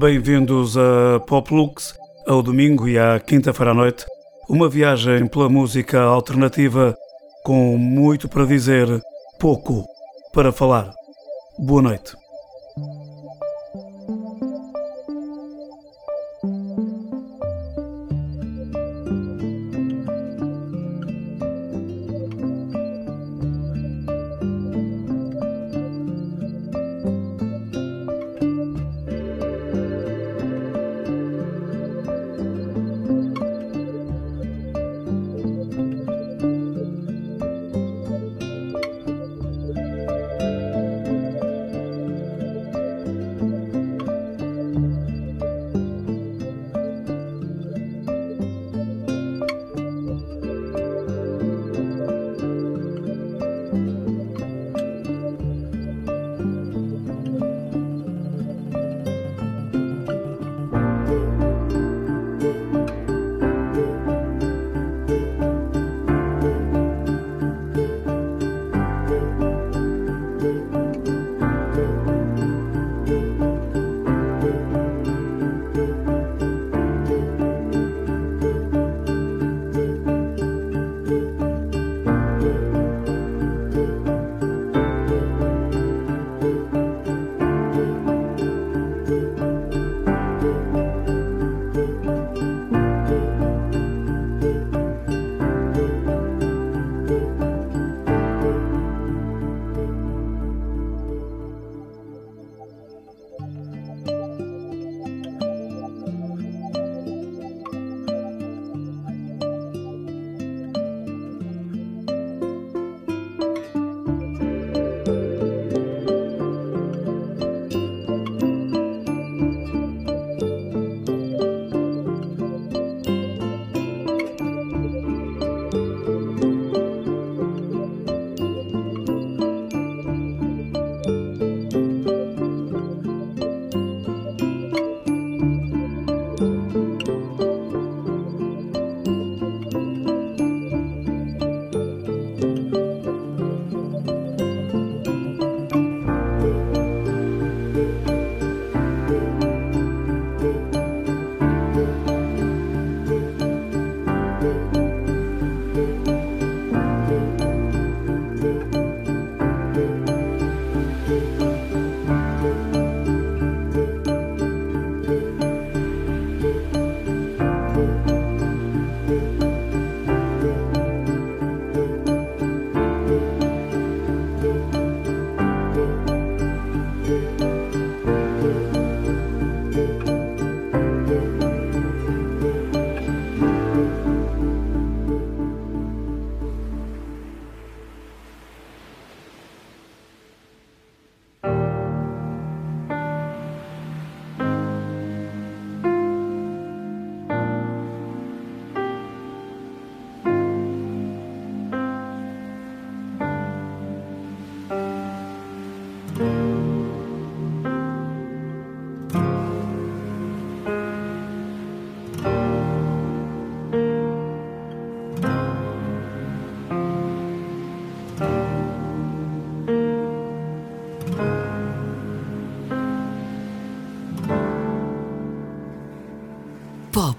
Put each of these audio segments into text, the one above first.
bem-vindos a Poplux, ao domingo e à quinta-feira à noite. Uma viagem pela música alternativa com muito para dizer, pouco para falar. Boa noite.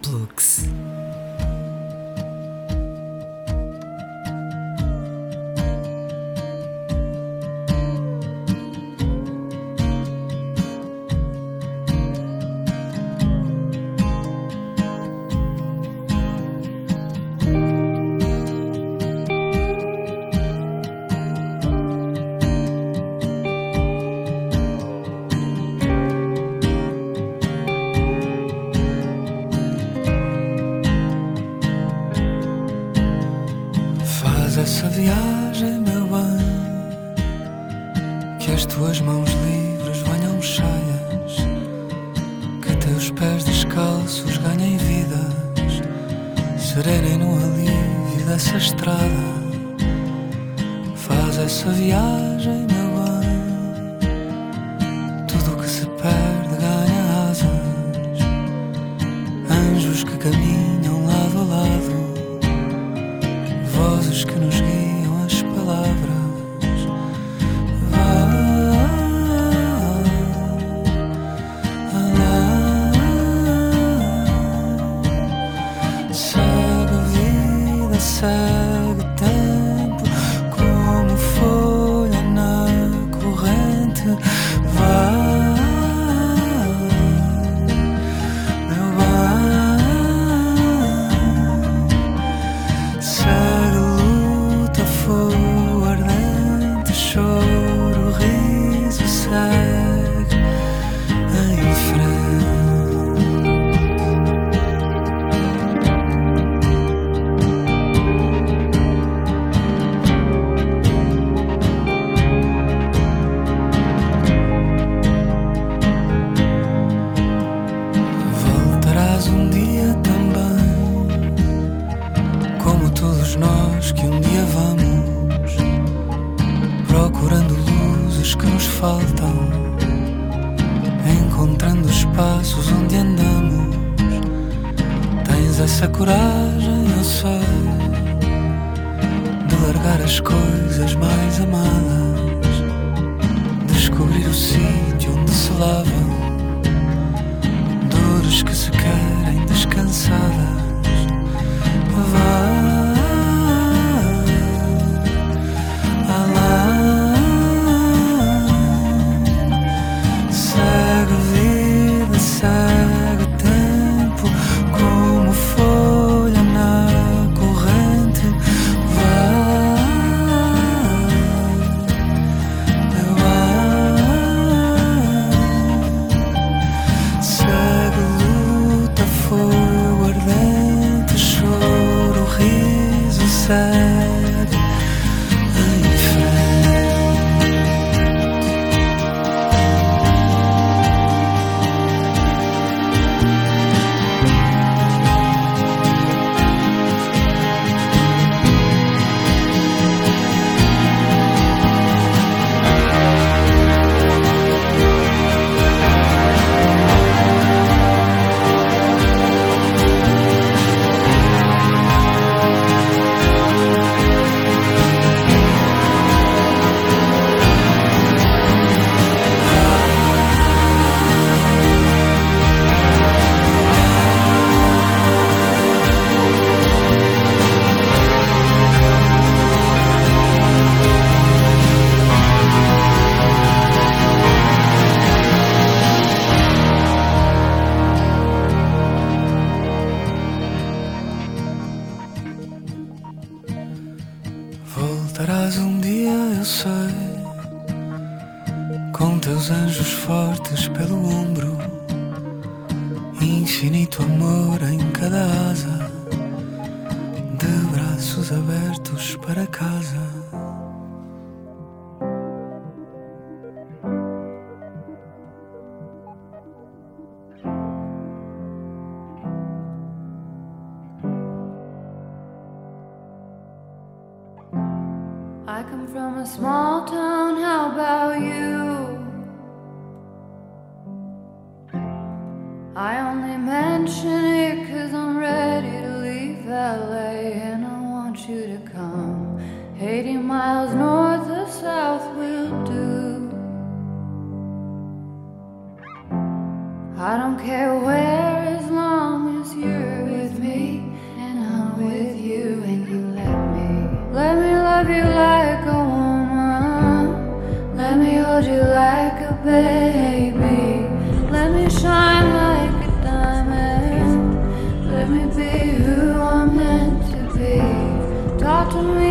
Love. 80 miles north or south will do. I don't care where, as long as you're with me, and I'm with you, and you let me. Let me love you like a woman, let me hold you like a baby. me.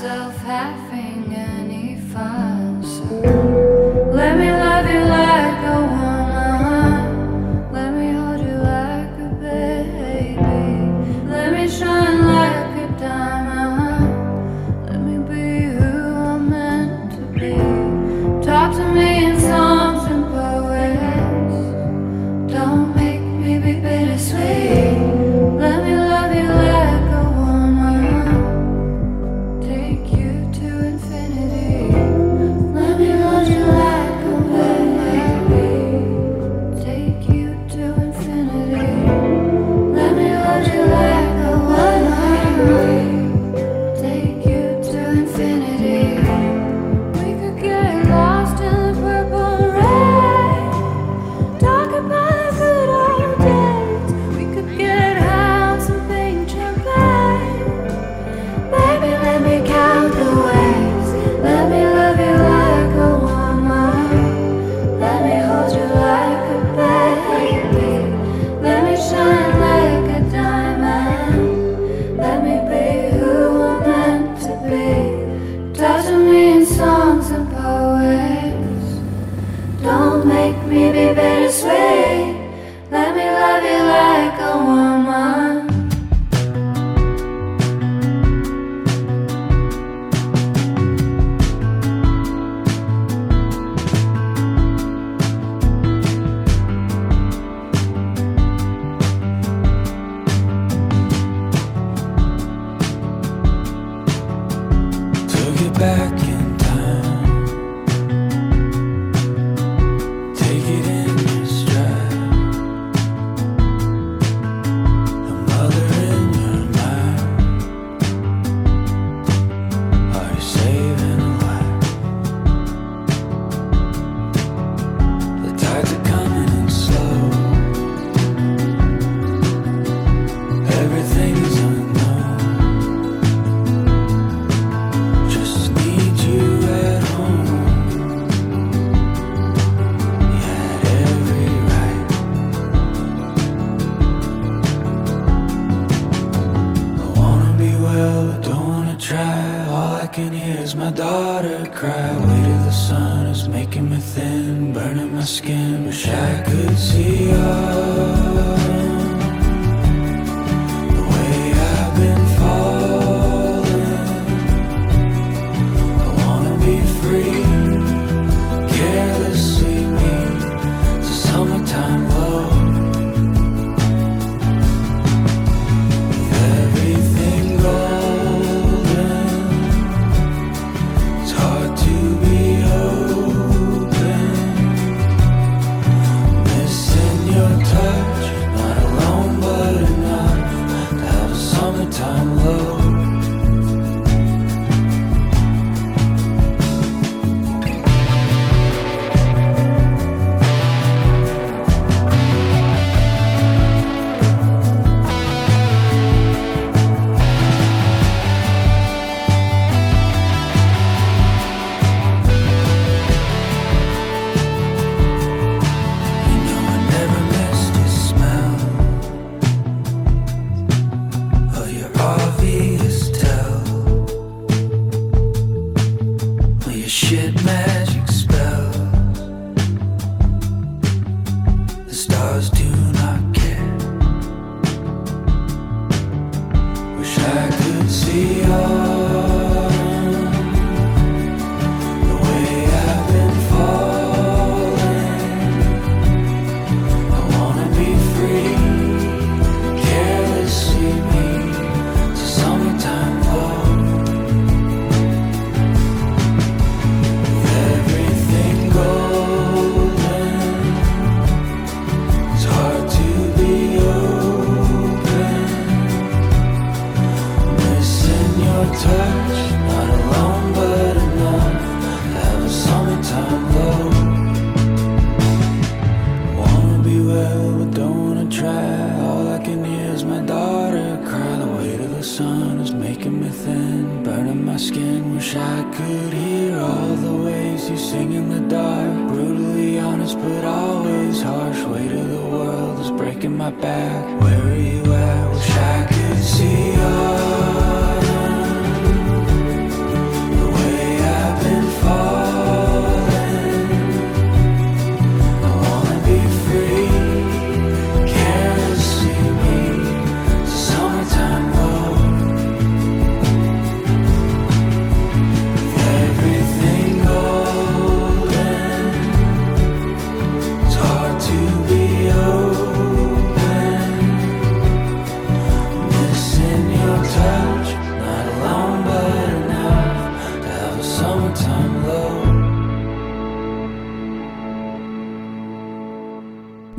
myself having any fun.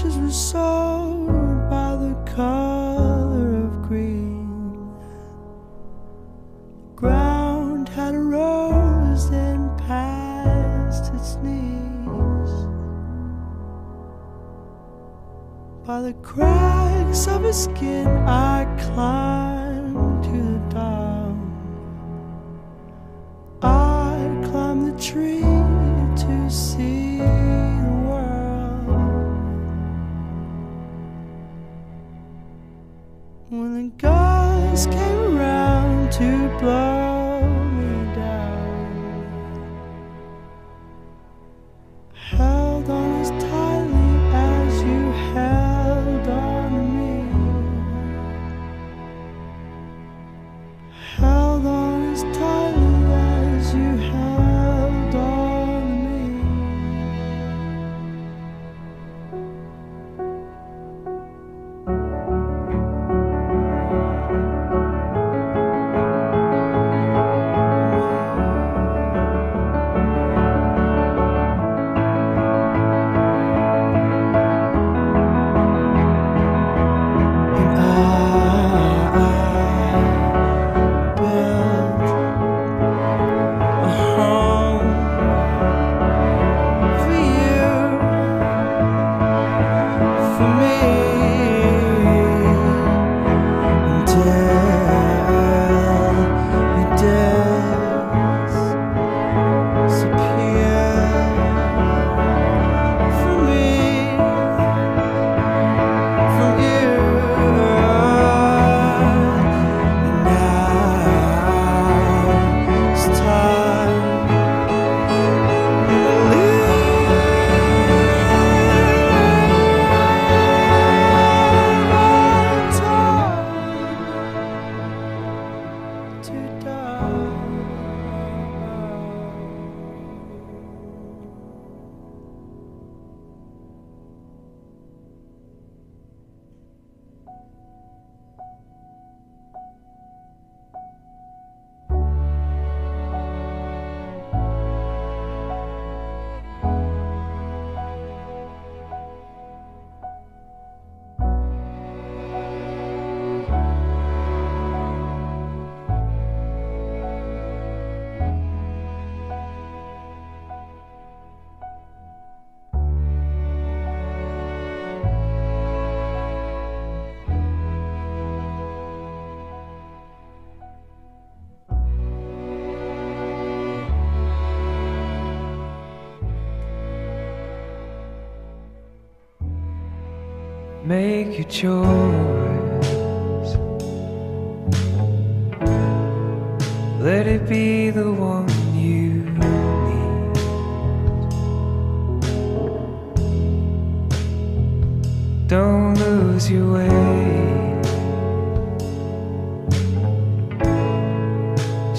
ashes were sown by the color of green. The ground had arose and passed its knees. By the cracks of his skin, I climbed to the top. I climbed the tree.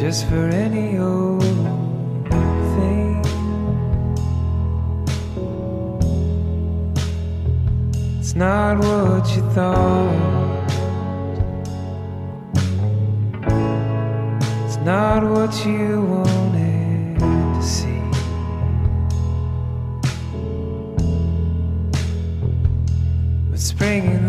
just for any old thing. It's not what you thought, it's not what you wanted to see. But spring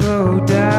slow down.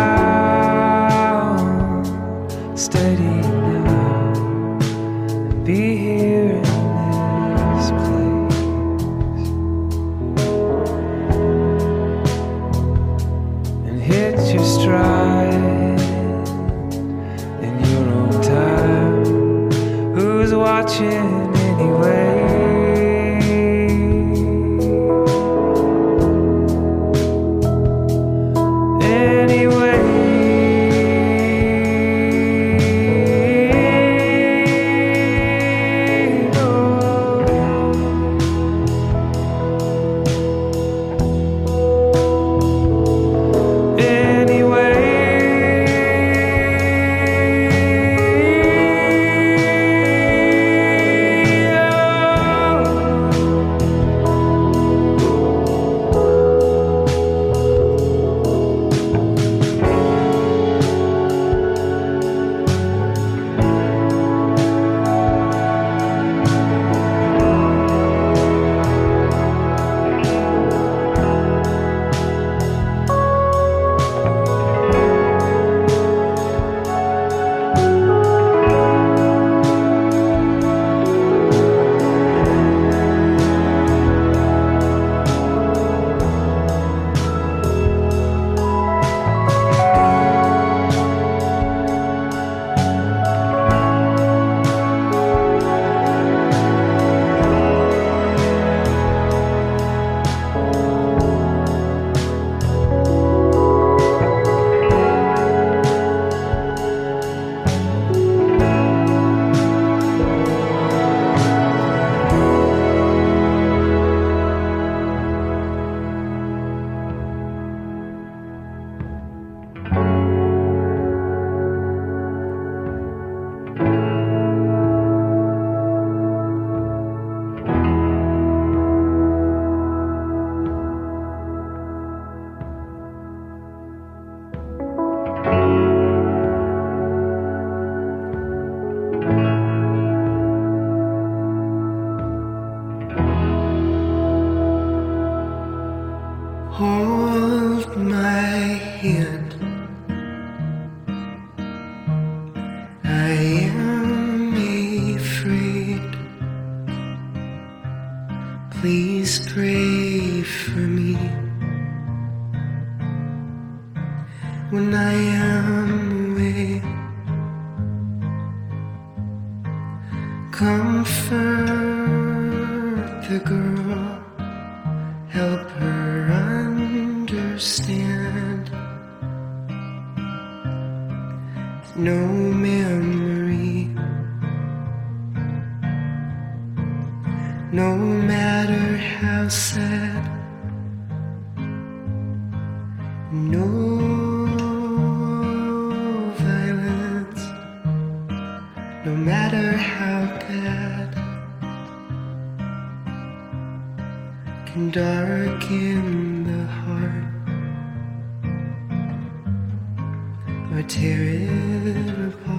matter how bad can darken the heart or tear it apart.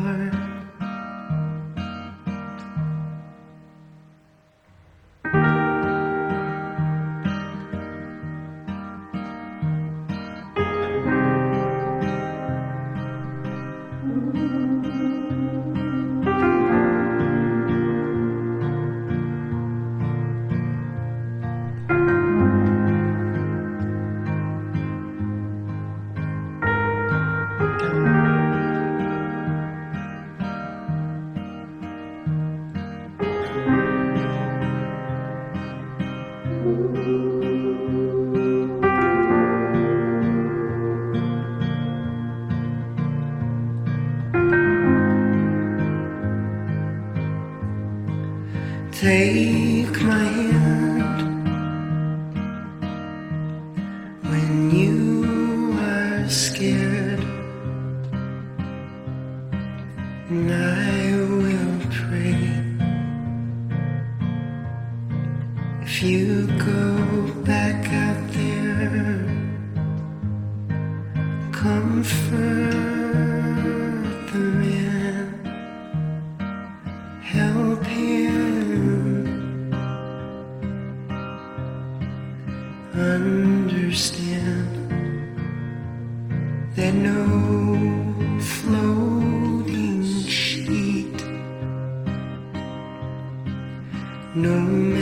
floating sheet. No.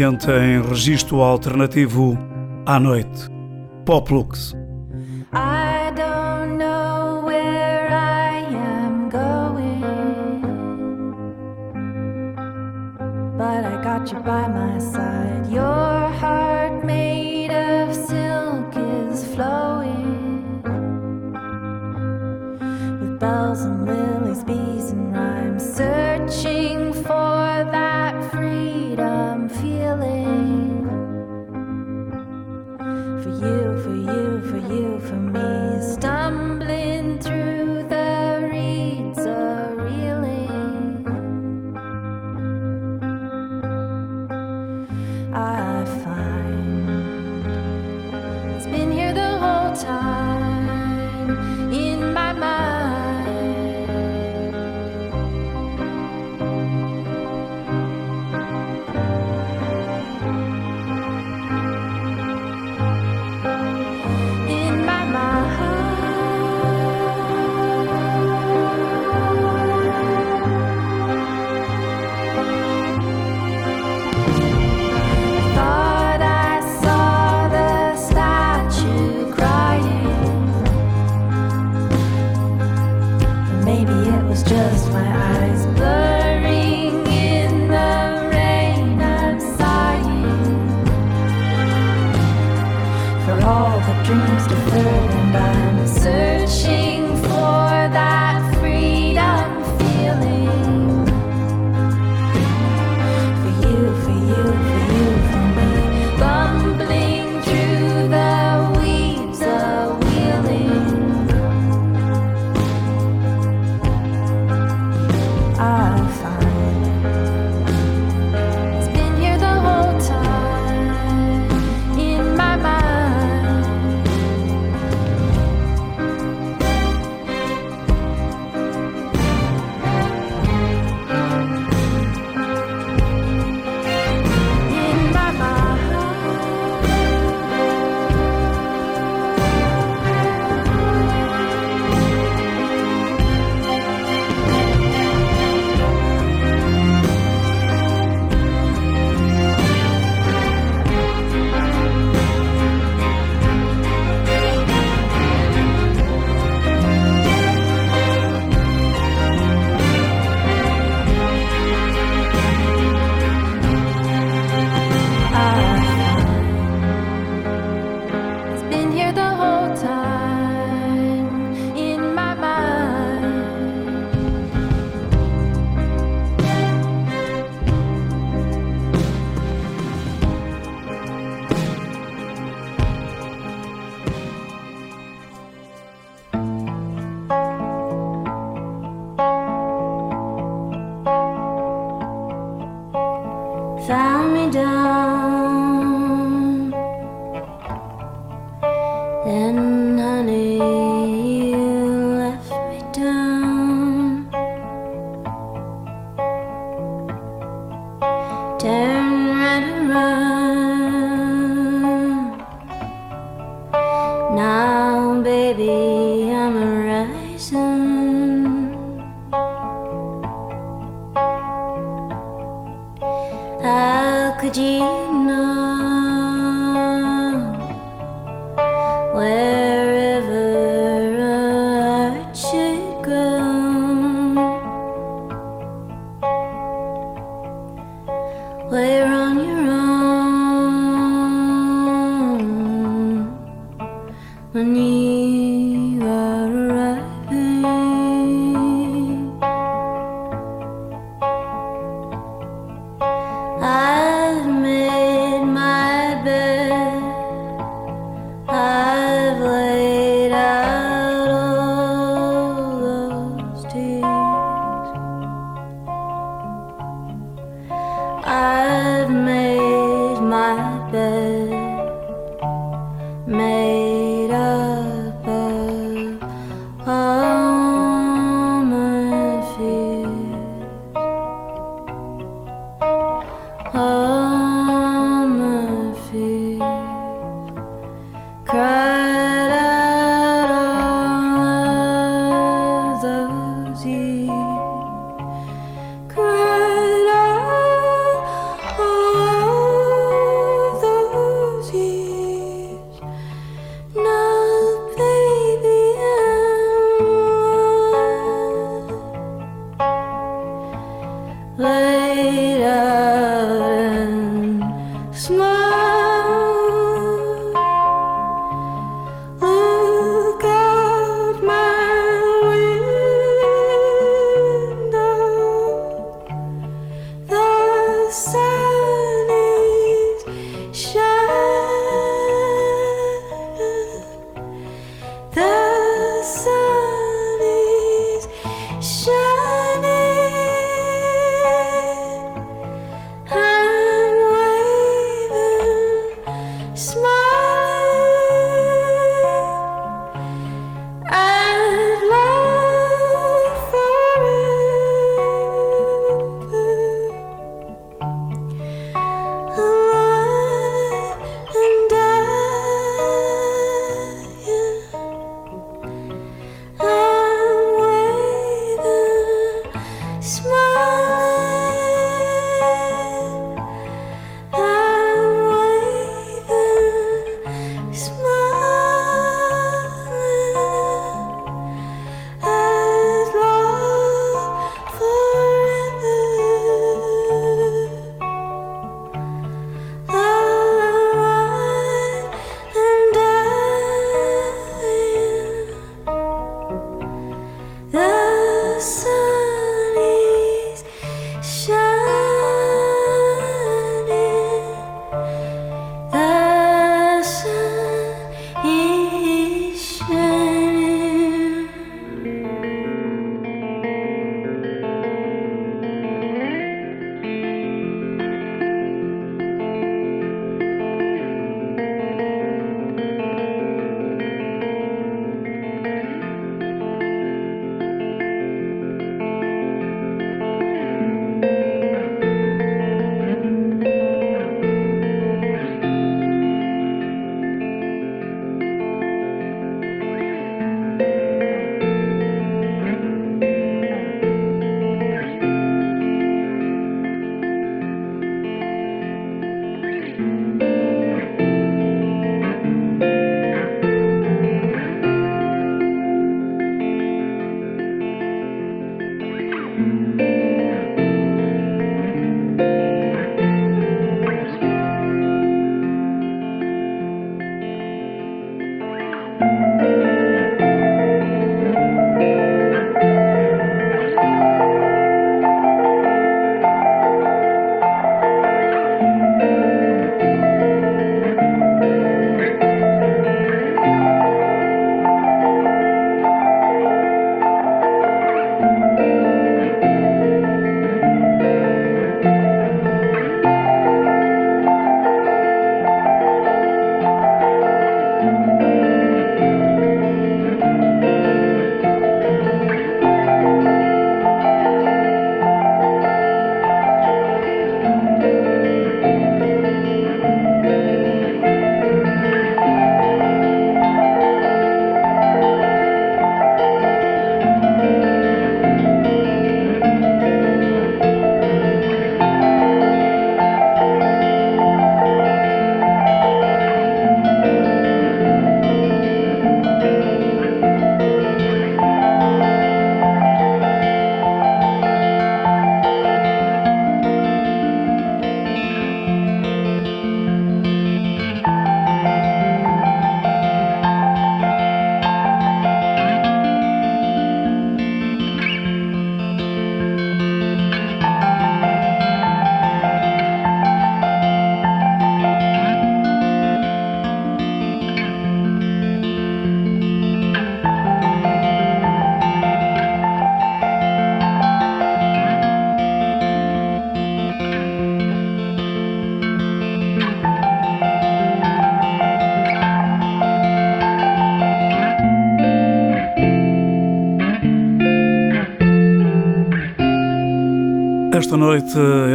Ambiente em registro alternativo à noite. Poplux.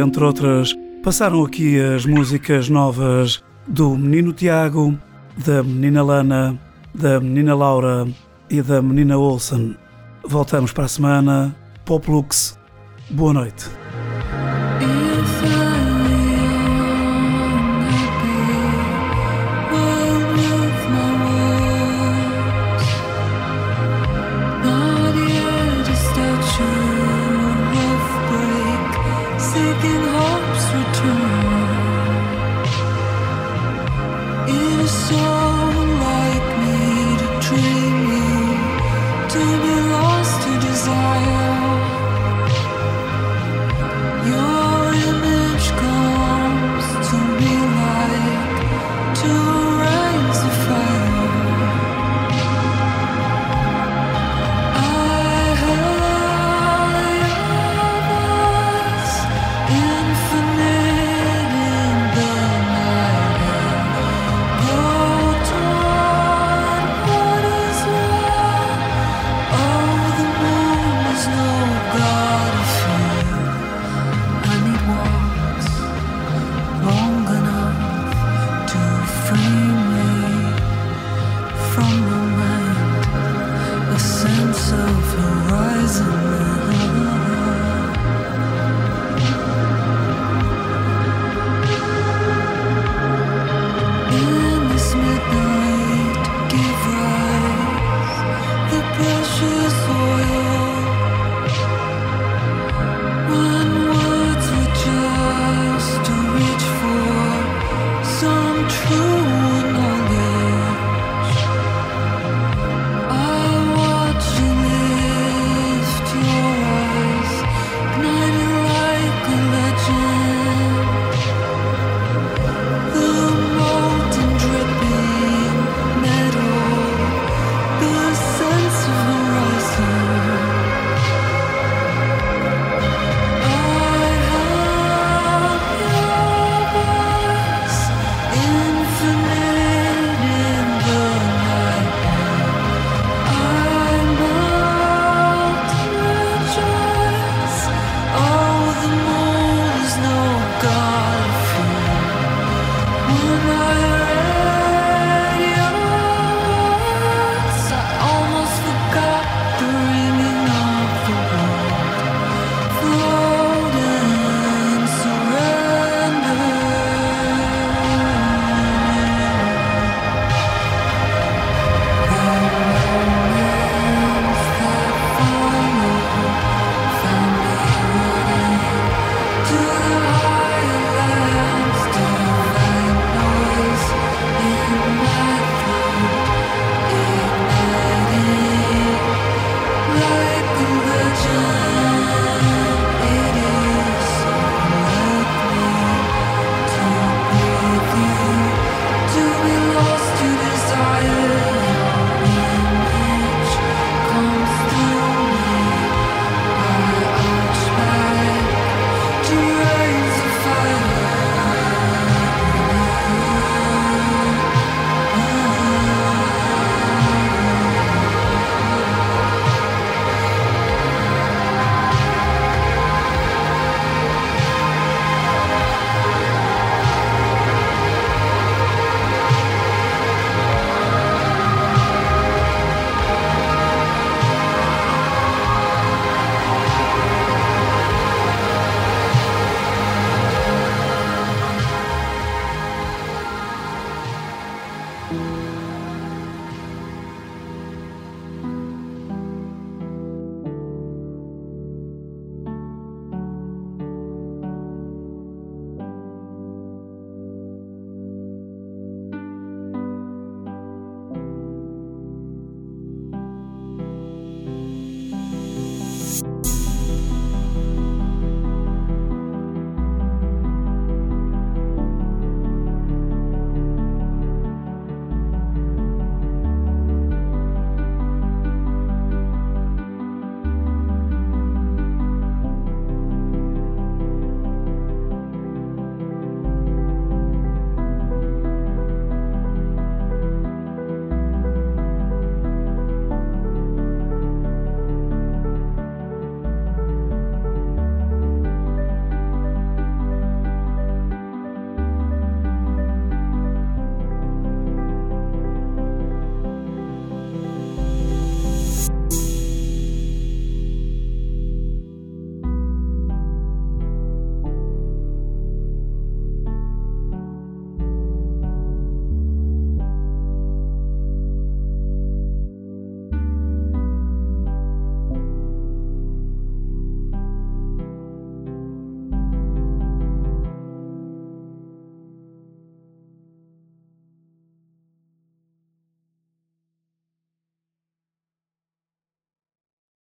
entre outras, passaram aqui as músicas novas do Menino Tiago, da Menina Lana, da Menina Laura e da Menina Olsen. Voltamos para a semana. Poplux, boa noite. to be lost to desire.